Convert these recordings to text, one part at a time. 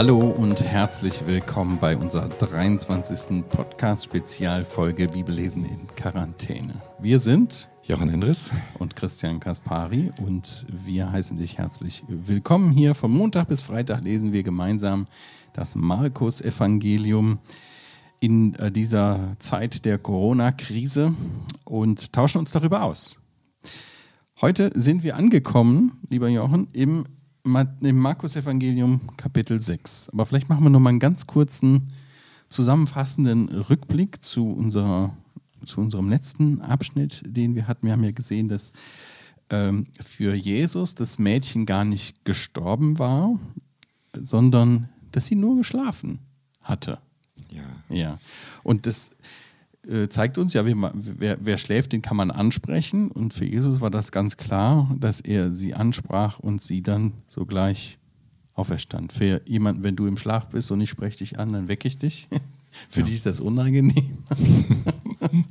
Hallo und herzlich willkommen bei unserer 23. Podcast-Spezialfolge Bibellesen in Quarantäne. Wir sind Jochen Endres und Christian Kaspari und wir heißen dich herzlich willkommen hier. Von Montag bis Freitag lesen wir gemeinsam das Markus-Evangelium in äh, dieser Zeit der Corona-Krise und tauschen uns darüber aus. Heute sind wir angekommen, lieber Jochen, im, im Markus-Evangelium Kapitel 6. Aber vielleicht machen wir noch mal einen ganz kurzen zusammenfassenden Rückblick zu, unserer, zu unserem letzten Abschnitt, den wir hatten. Wir haben ja gesehen, dass ähm, für Jesus das Mädchen gar nicht gestorben war, sondern dass sie nur geschlafen hatte. Ja. Ja. Und das äh, zeigt uns ja, wer, wer, wer, schläft, den kann man ansprechen. Und für Jesus war das ganz klar, dass er sie ansprach und sie dann sogleich auferstand. Für jemanden, wenn du im Schlaf bist und ich spreche dich an, dann wecke ich dich. für ja. dich ist das unangenehm.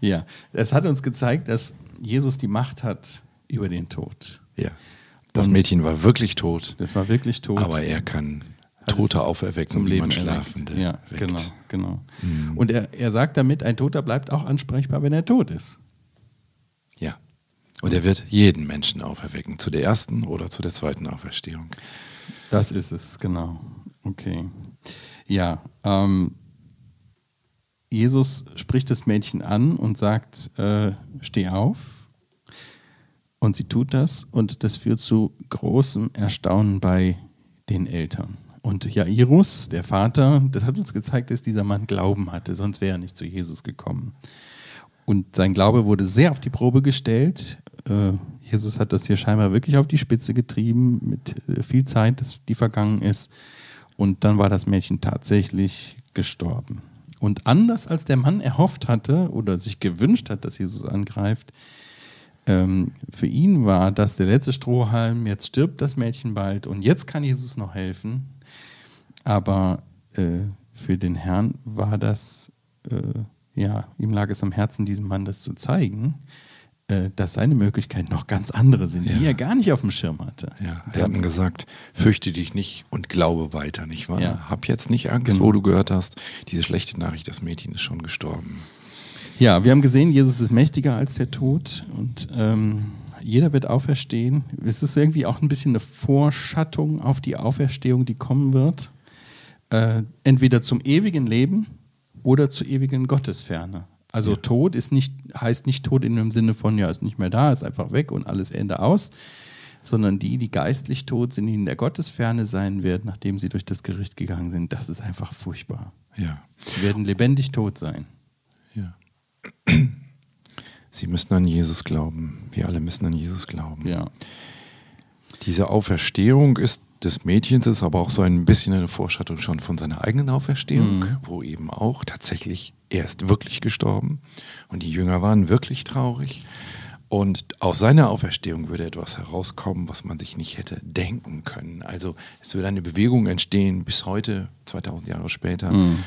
ja, es hat uns gezeigt, dass Jesus die Macht hat über den Tod. Ja. Das Mädchen war wirklich tot. Das war wirklich tot. Aber er kann Tote auferwecken, zum Leben Schlafende. Ja, weckt. genau, genau. Mhm. Und er, er sagt damit, ein Toter bleibt auch ansprechbar, wenn er tot ist. Ja. Und er wird jeden Menschen auferwecken, zu der ersten oder zu der zweiten Auferstehung. Das ist es, genau. Okay. Ja, ähm, Jesus spricht das Mädchen an und sagt, äh, steh auf. Und sie tut das und das führt zu großem Erstaunen bei den Eltern. Und Jairus, der Vater, das hat uns gezeigt, dass dieser Mann Glauben hatte, sonst wäre er nicht zu Jesus gekommen. Und sein Glaube wurde sehr auf die Probe gestellt. Äh, Jesus hat das hier scheinbar wirklich auf die Spitze getrieben, mit äh, viel Zeit, die vergangen ist. Und dann war das Mädchen tatsächlich gestorben. Und anders als der Mann erhofft hatte oder sich gewünscht hat, dass Jesus angreift, ähm, für ihn war das der letzte Strohhalm, jetzt stirbt das Mädchen bald und jetzt kann Jesus noch helfen. Aber äh, für den Herrn war das, äh, ja, ihm lag es am Herzen, diesem Mann das zu zeigen, äh, dass seine Möglichkeiten noch ganz andere sind, ja. die er gar nicht auf dem Schirm hatte. Ja, der hat gesagt, fürchte dich nicht und glaube weiter, nicht wahr? Ja. Hab jetzt nicht Angst, genau. wo du gehört hast, diese schlechte Nachricht, das Mädchen ist schon gestorben. Ja, wir haben gesehen, Jesus ist mächtiger als der Tod und ähm, jeder wird auferstehen. Es ist irgendwie auch ein bisschen eine Vorschattung auf die Auferstehung, die kommen wird äh, entweder zum ewigen Leben oder zur ewigen Gottesferne. Also ja. Tod ist nicht, heißt nicht Tod in dem Sinne von, ja, ist nicht mehr da, ist einfach weg und alles Ende aus, sondern die, die geistlich tot sind, die in der Gottesferne sein werden, nachdem sie durch das Gericht gegangen sind, das ist einfach furchtbar. Ja. Sie werden lebendig tot sein. Ja. Sie müssen an Jesus glauben. Wir alle müssen an Jesus glauben. Ja. Diese Auferstehung ist des Mädchens ist aber auch so ein bisschen eine Vorschattung schon von seiner eigenen Auferstehung, mhm. wo eben auch tatsächlich er ist wirklich gestorben und die Jünger waren wirklich traurig. Und aus seiner Auferstehung würde etwas herauskommen, was man sich nicht hätte denken können. Also es würde eine Bewegung entstehen bis heute, 2000 Jahre später. Mhm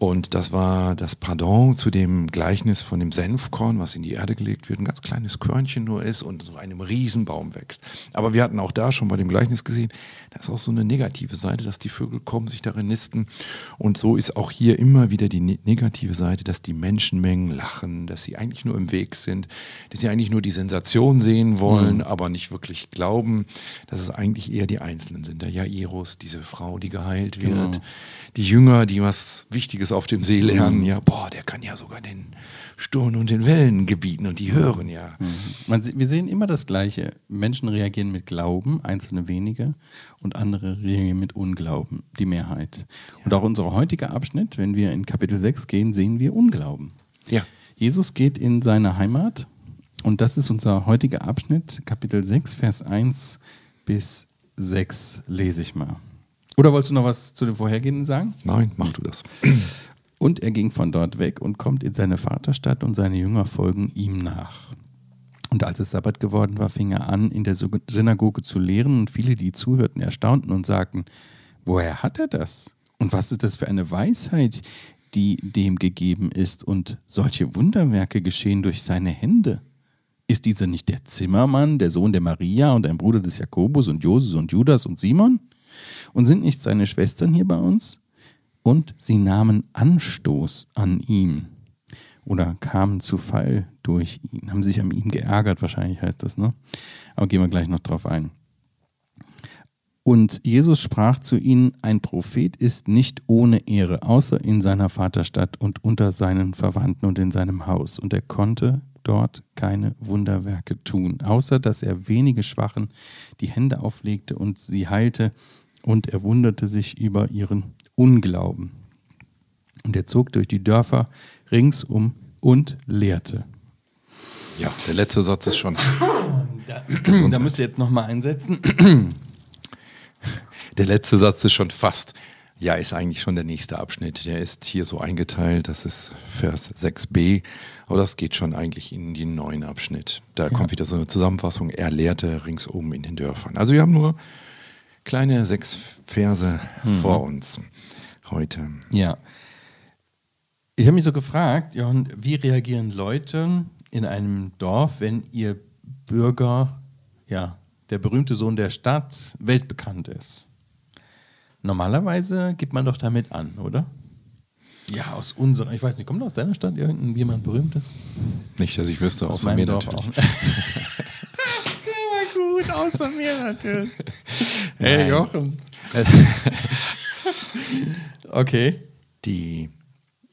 und das war das Pardon zu dem Gleichnis von dem Senfkorn, was in die Erde gelegt wird, ein ganz kleines Körnchen nur ist und so einem Riesenbaum wächst. Aber wir hatten auch da schon bei dem Gleichnis gesehen, da ist auch so eine negative Seite, dass die Vögel kommen, sich darin nisten. Und so ist auch hier immer wieder die ne-, negative Seite, dass die Menschenmengen lachen, dass sie eigentlich nur im Weg sind, dass sie eigentlich nur die Sensation sehen wollen, mhm. aber nicht wirklich glauben, dass es eigentlich eher die Einzelnen sind. Der Jairus, diese Frau, die geheilt wird, genau. die Jünger, die was Wichtiges auf dem See lernen, mhm. ja, boah, der kann ja sogar den Sturm und den Wellen gebieten und die hören ja. Mhm. Man, wir sehen immer das Gleiche. Menschen reagieren mit Glauben, einzelne wenige, und andere reagieren mit Unglauben, die Mehrheit. Ja. Und auch unser heutiger Abschnitt, wenn wir in Kapitel 6 gehen, sehen wir Unglauben. Ja. Jesus geht in seine Heimat und das ist unser heutiger Abschnitt, Kapitel 6, Vers 1 bis 6, lese ich mal. Oder wolltest du noch was zu den vorhergehenden sagen? Nein, mach du das. Und er ging von dort weg und kommt in seine Vaterstadt und seine Jünger folgen ihm nach. Und als es Sabbat geworden war, fing er an, in der Synagoge zu lehren und viele, die zuhörten, erstaunten und sagten, woher hat er das? Und was ist das für eine Weisheit, die dem gegeben ist? Und solche Wunderwerke geschehen durch seine Hände. Ist dieser nicht der Zimmermann, der Sohn der Maria und ein Bruder des Jakobus und Joses und Judas und Simon? Und sind nicht seine Schwestern hier bei uns? Und sie nahmen Anstoß an ihm oder kamen zu Fall durch ihn, haben sich an ihm geärgert, wahrscheinlich heißt das, ne? Aber gehen wir gleich noch drauf ein. Und Jesus sprach zu ihnen, ein Prophet ist nicht ohne Ehre, außer in seiner Vaterstadt und unter seinen Verwandten und in seinem Haus. Und er konnte dort keine Wunderwerke tun, außer dass er wenige Schwachen die Hände auflegte und sie heilte, und er wunderte sich über ihren Unglauben. Und er zog durch die Dörfer ringsum und lehrte. Ja, der letzte Satz ist schon. Da, da müsst ihr jetzt nochmal einsetzen. Der letzte Satz ist schon fast. Ja, ist eigentlich schon der nächste Abschnitt. Der ist hier so eingeteilt. Das ist Vers 6b. Aber das geht schon eigentlich in den neuen Abschnitt. Da ja. kommt wieder so eine Zusammenfassung. Er lehrte ringsum in den Dörfern. Also wir haben nur kleine sechs Verse mhm. vor uns heute. Ja. Ich habe mich so gefragt, Johann, wie reagieren Leute in einem Dorf, wenn ihr Bürger, ja, der berühmte Sohn der Stadt, weltbekannt ist? Normalerweise gibt man doch damit an, oder? Ja, aus unserer, ich weiß nicht, kommt aus deiner Stadt irgendjemand berühmtes? Nicht, dass ich wüsste, außer mir Dorf natürlich. Auch. Außer mir natürlich. Hey, Jochen. okay. Die.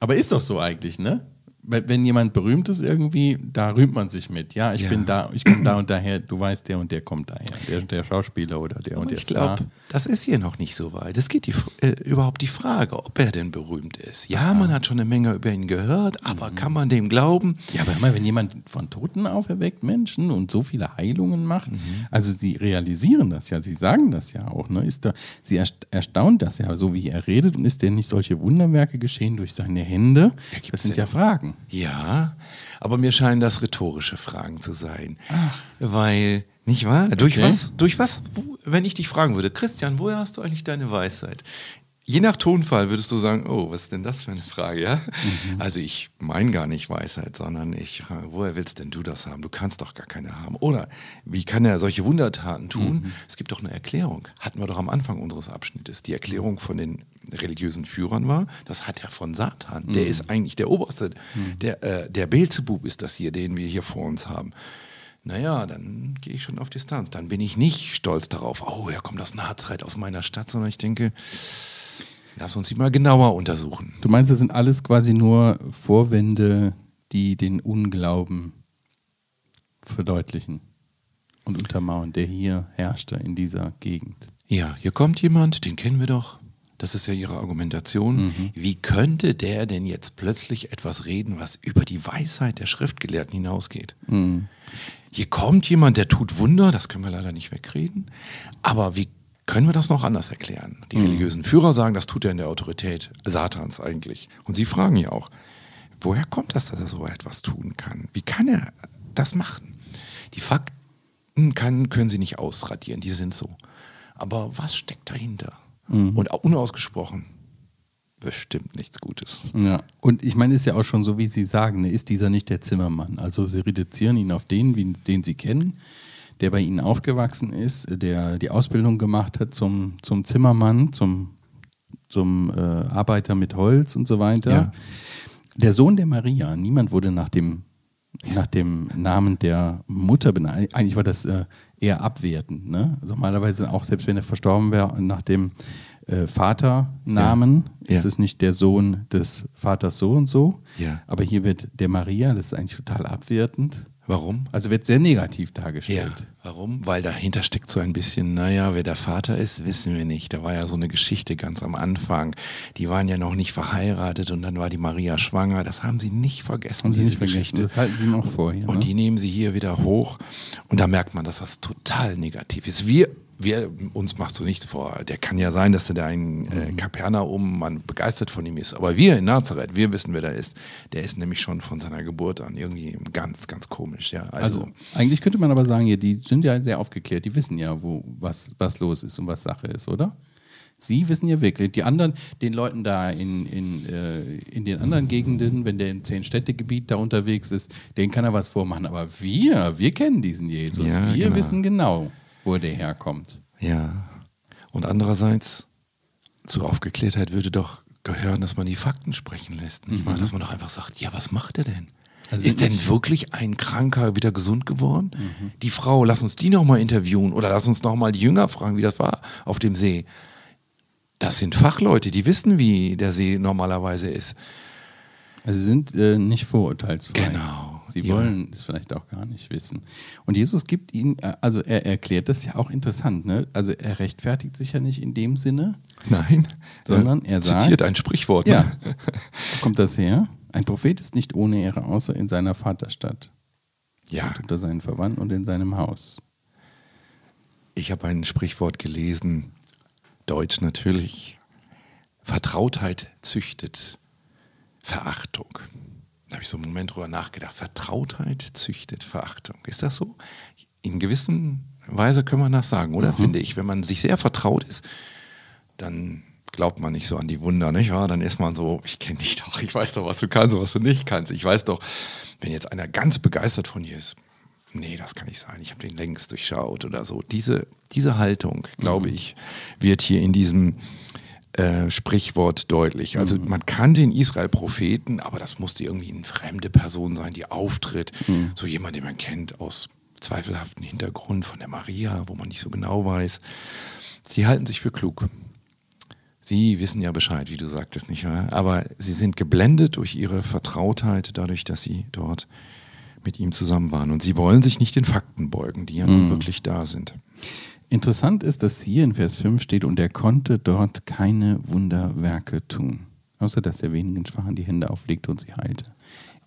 Aber ist doch so eigentlich, ne? Wenn jemand berühmt ist irgendwie, da rühmt man sich mit. Ja, ich ja. bin da, ich komme da und daher, du weißt, der und der kommt daher. Der, der Schauspieler oder der Aber und der ich glaube, das ist hier noch nicht so weit. Es geht die, äh, überhaupt die Frage, ob er denn berühmt ist. Ja, ah. man hat schon eine Menge über ihn gehört, aber mhm. kann man dem glauben? Ja, aber immer, wenn jemand von Toten auferweckt Menschen und so viele Heilungen macht, mhm. also sie realisieren das ja, sie sagen das ja auch, ne? Ist da, sie erstaunt das ja, so wie er redet und ist denn nicht solche Wunderwerke geschehen durch seine Hände? Ja, das sind ja Fragen. Ja, aber mir scheinen das rhetorische Fragen zu sein. Ach. Weil, nicht wahr? Durch okay. was? Durch was? Wenn ich dich fragen würde, Christian, woher hast du eigentlich deine Weisheit? Je nach Tonfall würdest du sagen, oh, was ist denn das für eine Frage, ja? Mhm. Also ich meine gar nicht Weisheit, sondern ich frage, woher willst denn du das haben? Du kannst doch gar keine haben. Oder wie kann er solche Wundertaten tun? Mhm. Es gibt doch eine Erklärung. Hatten wir doch am Anfang unseres Abschnittes. Die Erklärung von den religiösen Führern war, das hat er von Satan. Mhm. Der ist eigentlich der Oberste. Mhm. Der, äh, der Beelzebub ist das hier, den wir hier vor uns haben naja, dann gehe ich schon auf Distanz. Dann bin ich nicht stolz darauf, oh, er kommt aus Nazareth, aus meiner Stadt, sondern ich denke, Lass uns sie mal genauer untersuchen. Du meinst, das sind alles quasi nur Vorwände, die den Unglauben verdeutlichen und untermauern, der hier herrschte in dieser Gegend. Ja, hier kommt jemand, den kennen wir doch. Das ist ja ihre Argumentation. Mhm. Wie könnte der denn jetzt plötzlich etwas reden, was über die Weisheit der Schriftgelehrten hinausgeht? Mhm. Hier kommt jemand, der tut Wunder, das können wir leider nicht wegreden. Aber wie können wir das noch anders erklären? Die mhm. religiösen Führer sagen, das tut er in der Autorität Satans eigentlich. Und sie fragen ja auch, woher kommt das, dass er so etwas tun kann? Wie kann er das machen? Die Fakten kann, können sie nicht ausradieren, die sind so. Aber was steckt dahinter? Mhm. Und unausgesprochen bestimmt nichts Gutes. Ja, und ich meine, ist ja auch schon so, wie Sie sagen, ne, ist dieser nicht der Zimmermann? Also Sie reduzieren ihn auf den, wie, den Sie kennen der bei Ihnen aufgewachsen ist, der die Ausbildung gemacht hat zum, zum Zimmermann, zum, zum äh, Arbeiter mit Holz und so weiter. Ja. Der Sohn der Maria, niemand wurde nach dem, nach dem Namen der Mutter benannt. Eigentlich war das äh, eher abwertend. Ne? Also normalerweise auch, selbst wenn er verstorben wäre, nach dem äh, Vaternamen ja. ist ja. es nicht der Sohn des Vaters so und so. Ja. Aber hier wird der Maria, das ist eigentlich total abwertend. Warum? Also wird sehr negativ dargestellt. Ja, warum? Weil dahinter steckt so ein bisschen, naja, wer der Vater ist, wissen wir nicht. Da war ja so eine Geschichte ganz am Anfang. Die waren ja noch nicht verheiratet und dann war die Maria schwanger. Das haben sie nicht vergessen, haben diese nicht Geschichte. Das halten sie noch vor. Hier, und ne? die nehmen sie hier wieder hoch. Und da merkt man, dass das total negativ ist. Wir wir, uns machst du nichts vor. Der kann ja sein, dass der da in äh, mhm. Kapernaum man begeistert von ihm ist. Aber wir in Nazareth, wir wissen, wer da ist. Der ist nämlich schon von seiner Geburt an irgendwie ganz, ganz komisch. Ja, also, also eigentlich könnte man aber sagen, die sind ja sehr aufgeklärt. Die wissen ja, wo was, was los ist und was Sache ist, oder? Sie wissen ja wirklich. Die anderen, den Leuten da in, in, äh, in den anderen Gegenden, wenn der im Zehn-Städte-Gebiet da unterwegs ist, den kann er was vormachen. Aber wir, wir kennen diesen Jesus. Ja, wir genau. wissen genau, wo der herkommt. Ja. Und andererseits, zur Aufgeklärtheit würde doch gehören, dass man die Fakten sprechen lässt. Nicht wahr? Dass man doch einfach sagt, ja, was macht er denn? Also ist denn wirklich ein Kranker wieder gesund geworden? Die Frau, lass uns die nochmal interviewen oder lass uns nochmal die Jünger fragen, wie das war auf dem See. Das sind Fachleute, die wissen, wie der See normalerweise ist. Also sie sind äh, nicht vorurteilsfrei. Genau, Sie ja. wollen es vielleicht auch gar nicht wissen. Und Jesus gibt ihnen, äh, also er erklärt das ja auch interessant, ne? Also er rechtfertigt sich ja nicht in dem Sinne, Nein, Sondern er sagt- zitiert ein Sprichwort. Ja. Ne? Wo kommt das her? Ein Prophet ist nicht ohne Ehre, außer in seiner Vaterstadt, ja. und unter seinen Verwandten und in seinem Haus. Ich habe ein Sprichwort gelesen, Deutsch natürlich. Vertrautheit züchtet Verachtung. Da habe ich so einen Moment drüber nachgedacht. Vertrautheit züchtet Verachtung. Ist das so? In gewisser Weise kann man das sagen, oder? Finde ich. Wenn man sich sehr vertraut ist, dann glaubt man nicht so an die Wunder, nicht wahr? Dann ist man so, ich kenne dich doch, ich weiß doch, was du kannst und was du nicht kannst. Ich weiß doch, wenn jetzt einer ganz begeistert von dir ist, nee, das kann nicht sein, ich habe den längst durchschaut oder so. Diese, diese Haltung, glaube ich, wird hier in diesem äh, Sprichwort deutlich. Also man kann den Israel-Propheten, aber das musste irgendwie eine fremde Person sein, die auftritt. So jemand, den man kennt aus zweifelhaften Hintergrund von der Maria, wo man nicht so genau weiß. Sie halten sich für klug. Sie wissen ja Bescheid, wie du sagtest, nicht wahr? Aber sie sind geblendet durch ihre Vertrautheit, dadurch, dass sie dort mit ihm zusammen waren. Und sie wollen sich nicht den Fakten beugen, die ja nun wirklich da sind. Interessant ist, dass hier in Vers 5 steht, und er konnte dort keine Wunderwerke tun, außer dass er wenigen Schwachen die Hände auflegte und sie heilte.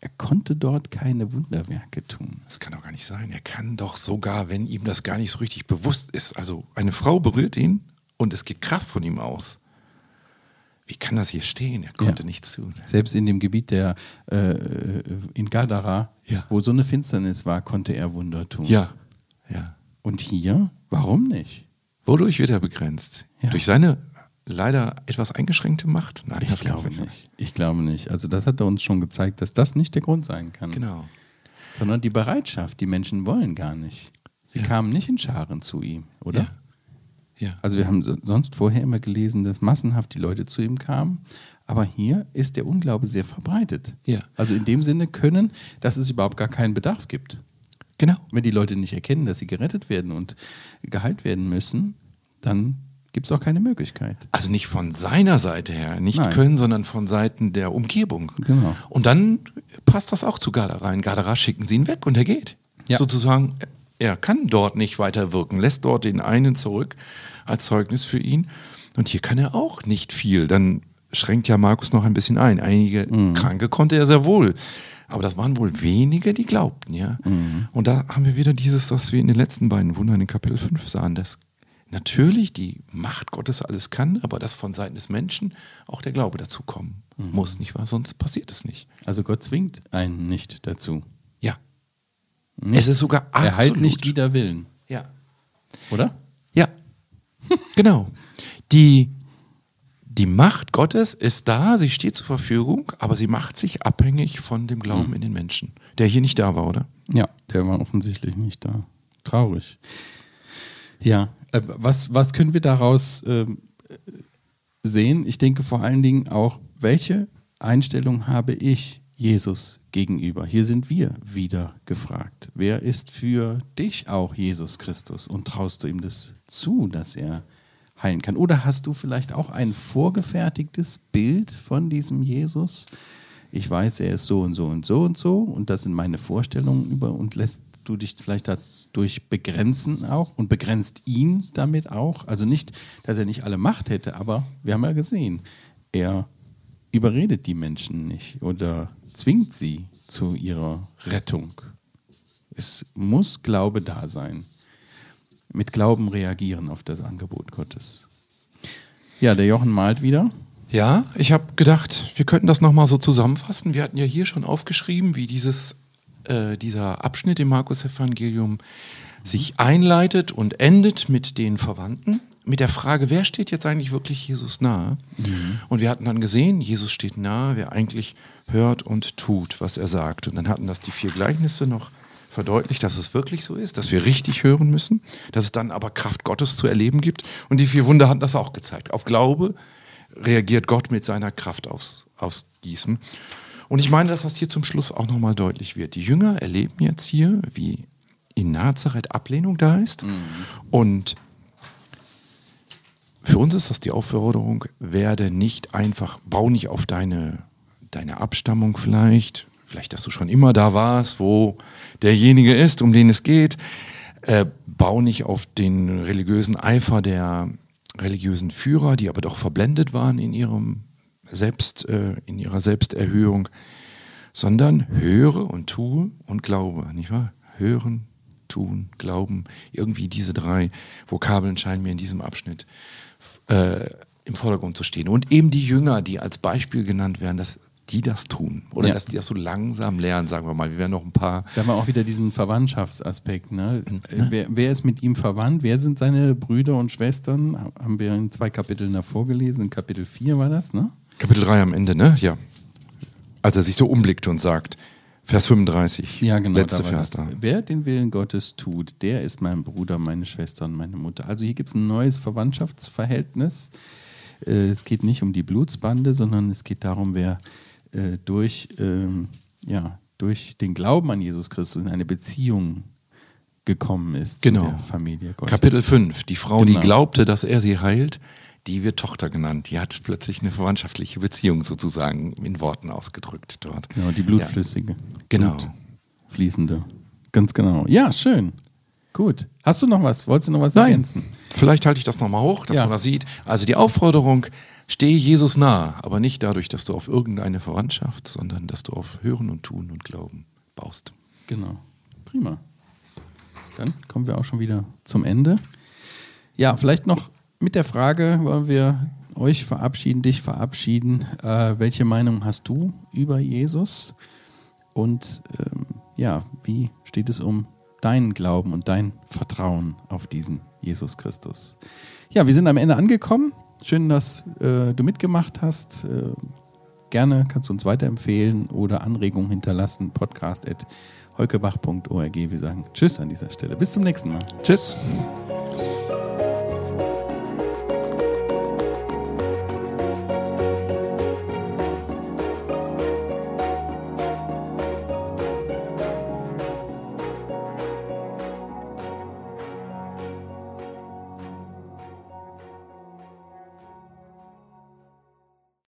Er konnte dort keine Wunderwerke tun. Das kann doch gar nicht sein. Er kann doch sogar, wenn ihm das gar nicht so richtig bewusst ist, also eine Frau berührt ihn und es geht Kraft von ihm aus. Wie kann das hier stehen? Er konnte Ja. nichts tun. Selbst in dem Gebiet der äh, in Gadara, Ja. wo so eine Finsternis war, konnte er Wunder tun. Ja, ja. Und hier, warum nicht? Wodurch wird er begrenzt? Ja. Durch seine leider etwas eingeschränkte Macht? Nein, Ich das glaube sein. nicht. Ich glaube nicht. Also das hat er uns schon gezeigt, dass das nicht der Grund sein kann. Genau. Sondern die Bereitschaft. Die Menschen wollen gar nicht. Sie Ja. kamen nicht in Scharen zu ihm, oder? Ja. Ja. Also wir haben so- sonst vorher immer gelesen, dass massenhaft die Leute zu ihm kamen. Aber hier ist der Unglaube sehr verbreitet. Ja. Also in dem Sinne können, dass es überhaupt gar keinen Bedarf gibt. Genau. Wenn die Leute nicht erkennen, dass sie gerettet werden und geheilt werden müssen, dann gibt es auch keine Möglichkeit. Also nicht von seiner Seite her, nicht Nein. können, sondern von Seiten der Umgebung. Genau. Und dann passt das auch zu Gadara. In Gadara schicken sie ihn weg und er geht. Ja. Sozusagen, er kann dort nicht weiter wirken, lässt dort den einen zurück als Zeugnis für ihn. Und hier kann er auch nicht viel. Dann schränkt ja Markus noch ein bisschen ein. Einige Kranke konnte er sehr wohl. Aber das waren wohl wenige, die glaubten, ja. Und da haben wir wieder dieses, was wir in den letzten beiden Wundern in Kapitel 5 sahen, dass natürlich die Macht Gottes alles kann, aber dass von Seiten des Menschen auch der Glaube dazu kommen muss, nicht wahr? Sonst passiert es nicht. Also Gott zwingt einen nicht dazu. Ja. Nicht. Es ist sogar absolut. er heilt nicht wider Willen, Ja. oder? Ja. genau. Die, die Macht Gottes ist da, sie steht zur Verfügung, aber sie macht sich abhängig von dem Glauben in den Menschen, der hier nicht da war, oder? Ja, der war offensichtlich nicht da. Traurig. Ja, äh, was, was können wir daraus ähm, äh, sehen? Ich denke vor allen Dingen auch, welche Einstellung habe ich Jesus gegenüber? Hier sind wir wieder gefragt. Wer ist für dich auch Jesus Christus? Und traust du ihm das zu, dass er heilen kann? Oder hast du vielleicht auch ein vorgefertigtes Bild von diesem Jesus? Ich weiß, er ist so und so und so und so und das sind meine Vorstellungen über und lässt du dich vielleicht dadurch begrenzen auch und begrenzt ihn damit auch. Also nicht, dass er nicht alle Macht hätte, aber wir haben ja gesehen, er überredet die Menschen nicht oder zwingt sie zu ihrer Rettung. Es muss Glaube da sein. Mit Glauben reagieren auf das Angebot Gottes. Ja, der Jochen malt wieder. Ja, ich habe gedacht, wir könnten das nochmal so zusammenfassen. Wir hatten ja hier schon aufgeschrieben, wie dieses, äh, dieser Abschnitt im Markus-Evangelium sich einleitet und endet mit den Verwandten. mit der Frage, wer steht jetzt eigentlich wirklich Jesus nahe? Mhm. Und wir hatten dann gesehen, Jesus steht nahe, wer eigentlich hört und tut, was er sagt. Und dann hatten das die vier Gleichnisse noch verdeutlicht, dass es wirklich so ist, dass wir richtig hören müssen, dass es dann aber Kraft Gottes zu erleben gibt. Und die vier Wunder hatten das auch gezeigt. Auf Glaube reagiert Gott mit seiner Kraft aufs, aufs Gießen. Und ich meine, dass das hier zum Schluss auch nochmal deutlich wird. Die Jünger erleben jetzt hier, wie in Nazareth Ablehnung da ist. Mhm. Und für uns ist das die Aufforderung, werde nicht einfach, bau nicht auf deine, deine Abstammung vielleicht, vielleicht, dass du schon immer da warst, wo derjenige ist, um den es geht. Äh, bau nicht auf den religiösen Eifer der religiösen Führer, die aber doch verblendet waren in ihrem Selbst, äh, in ihrer Selbsterhöhung, sondern höre und tue und glaube, nicht wahr? Hören, tun, glauben. Irgendwie diese drei Vokabeln scheinen mir in diesem Abschnitt äh, im Vordergrund zu stehen. Und eben die Jünger, die als Beispiel genannt werden, dass die das tun. Oder ja. dass die das so langsam lernen, sagen wir mal. Wir werden noch ein paar. Da haben wir auch wieder diesen Verwandtschaftsaspekt. Ne? ne? Wer, wer, ist mit ihm verwandt? Wer sind seine Brüder und Schwestern? Haben wir in zwei Kapiteln davor gelesen. In Kapitel 4 war das, ne? Kapitel 3 am Ende, ne? Ja. Als er sich so umblickt und sagt, Vers 35. Ja, genau. Letzte da Vers da. Wer den Willen Gottes tut, der ist mein Bruder, meine Schwester und meine Mutter. Also hier gibt es ein neues Verwandtschaftsverhältnis. Äh, es geht nicht um die Blutsbande, sondern es geht darum, wer äh, durch, ähm, ja, durch den Glauben an Jesus Christus in eine Beziehung gekommen ist genau. der Familie Gottes. Kapitel 5. Die Frau, genau. die glaubte, dass er sie heilt, die wird Tochter genannt. Die hat plötzlich eine verwandtschaftliche Beziehung sozusagen in Worten ausgedrückt dort. Genau, die blutflüssige. Ja. Genau. Fließende. Ganz genau. Ja, schön. Gut. Hast du noch was? Wolltest du noch was Nein. ergänzen? Vielleicht halte ich das nochmal hoch, dass ja. man das sieht. Also die Aufforderung, stehe Jesus nah, aber nicht dadurch, dass du auf irgendeine Verwandtschaft, sondern dass du auf Hören und Tun und Glauben baust. Genau. Prima. Dann kommen wir auch schon wieder zum Ende. Ja, vielleicht noch mit der Frage wollen wir euch verabschieden, dich verabschieden. Äh, welche Meinung hast du über Jesus? Und ähm, ja, wie steht es um deinen Glauben und dein Vertrauen auf diesen Jesus Christus? Ja, wir sind am Ende angekommen. Schön, dass äh, du mitgemacht hast. Äh, gerne kannst du uns weiterempfehlen oder Anregungen hinterlassen. Podcast at heukebach.org. Wir sagen Tschüss an dieser Stelle. Bis zum nächsten Mal. Tschüss.